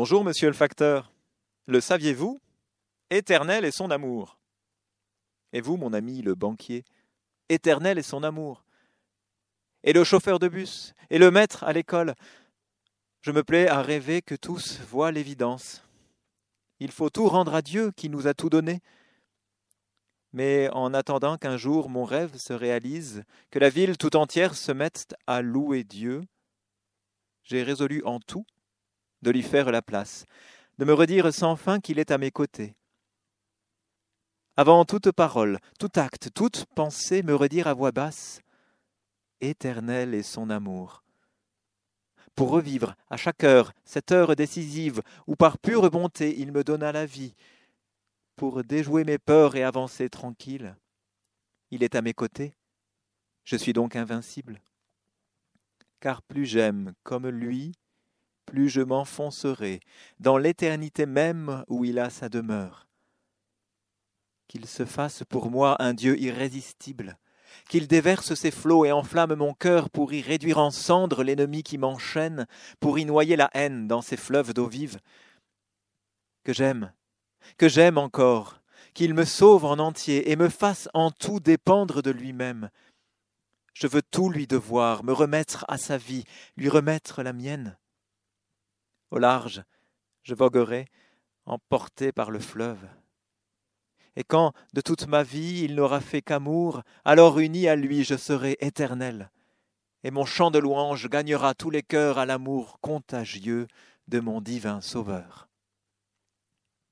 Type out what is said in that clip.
Bonjour, monsieur le facteur. Le saviez-vous? Éternel est son amour. Et vous, mon ami le banquier, éternel est son amour. Et le chauffeur de bus, et le maître à l'école. Je me plais à rêver que tous voient l'évidence. Il faut tout rendre à Dieu qui nous a tout donné. Mais en attendant qu'un jour mon rêve se réalise, que la ville tout entière se mette à louer Dieu, j'ai résolu en tout de lui faire la place, de me redire sans fin qu'il est à mes côtés. Avant toute parole, tout acte, toute pensée, me redire à voix basse Éternel est son amour. Pour revivre à chaque heure cette heure décisive où par pure bonté il me donna la vie, pour déjouer mes peurs et avancer tranquille. Il est à mes côtés. Je suis donc invincible. Car plus j'aime comme lui, plus je m'enfoncerai dans l'éternité même où il a sa demeure. Qu'il se fasse pour moi un Dieu irrésistible, qu'il déverse ses flots et enflamme mon cœur pour y réduire en cendres l'ennemi qui m'enchaîne, pour y noyer la haine dans ses fleuves d'eau vive. Que j'aime, que j'aime encore, qu'il me sauve en entier et me fasse en tout dépendre de lui-même. Je veux tout lui devoir, me remettre à sa vie, lui remettre la mienne. Au large, je voguerai, emporté par le fleuve. Et quand, de toute ma vie, il n'aura fait qu'amour, alors uni à lui, je serai éternel. Et mon chant de louange gagnera tous les cœurs à l'amour contagieux de mon divin Sauveur.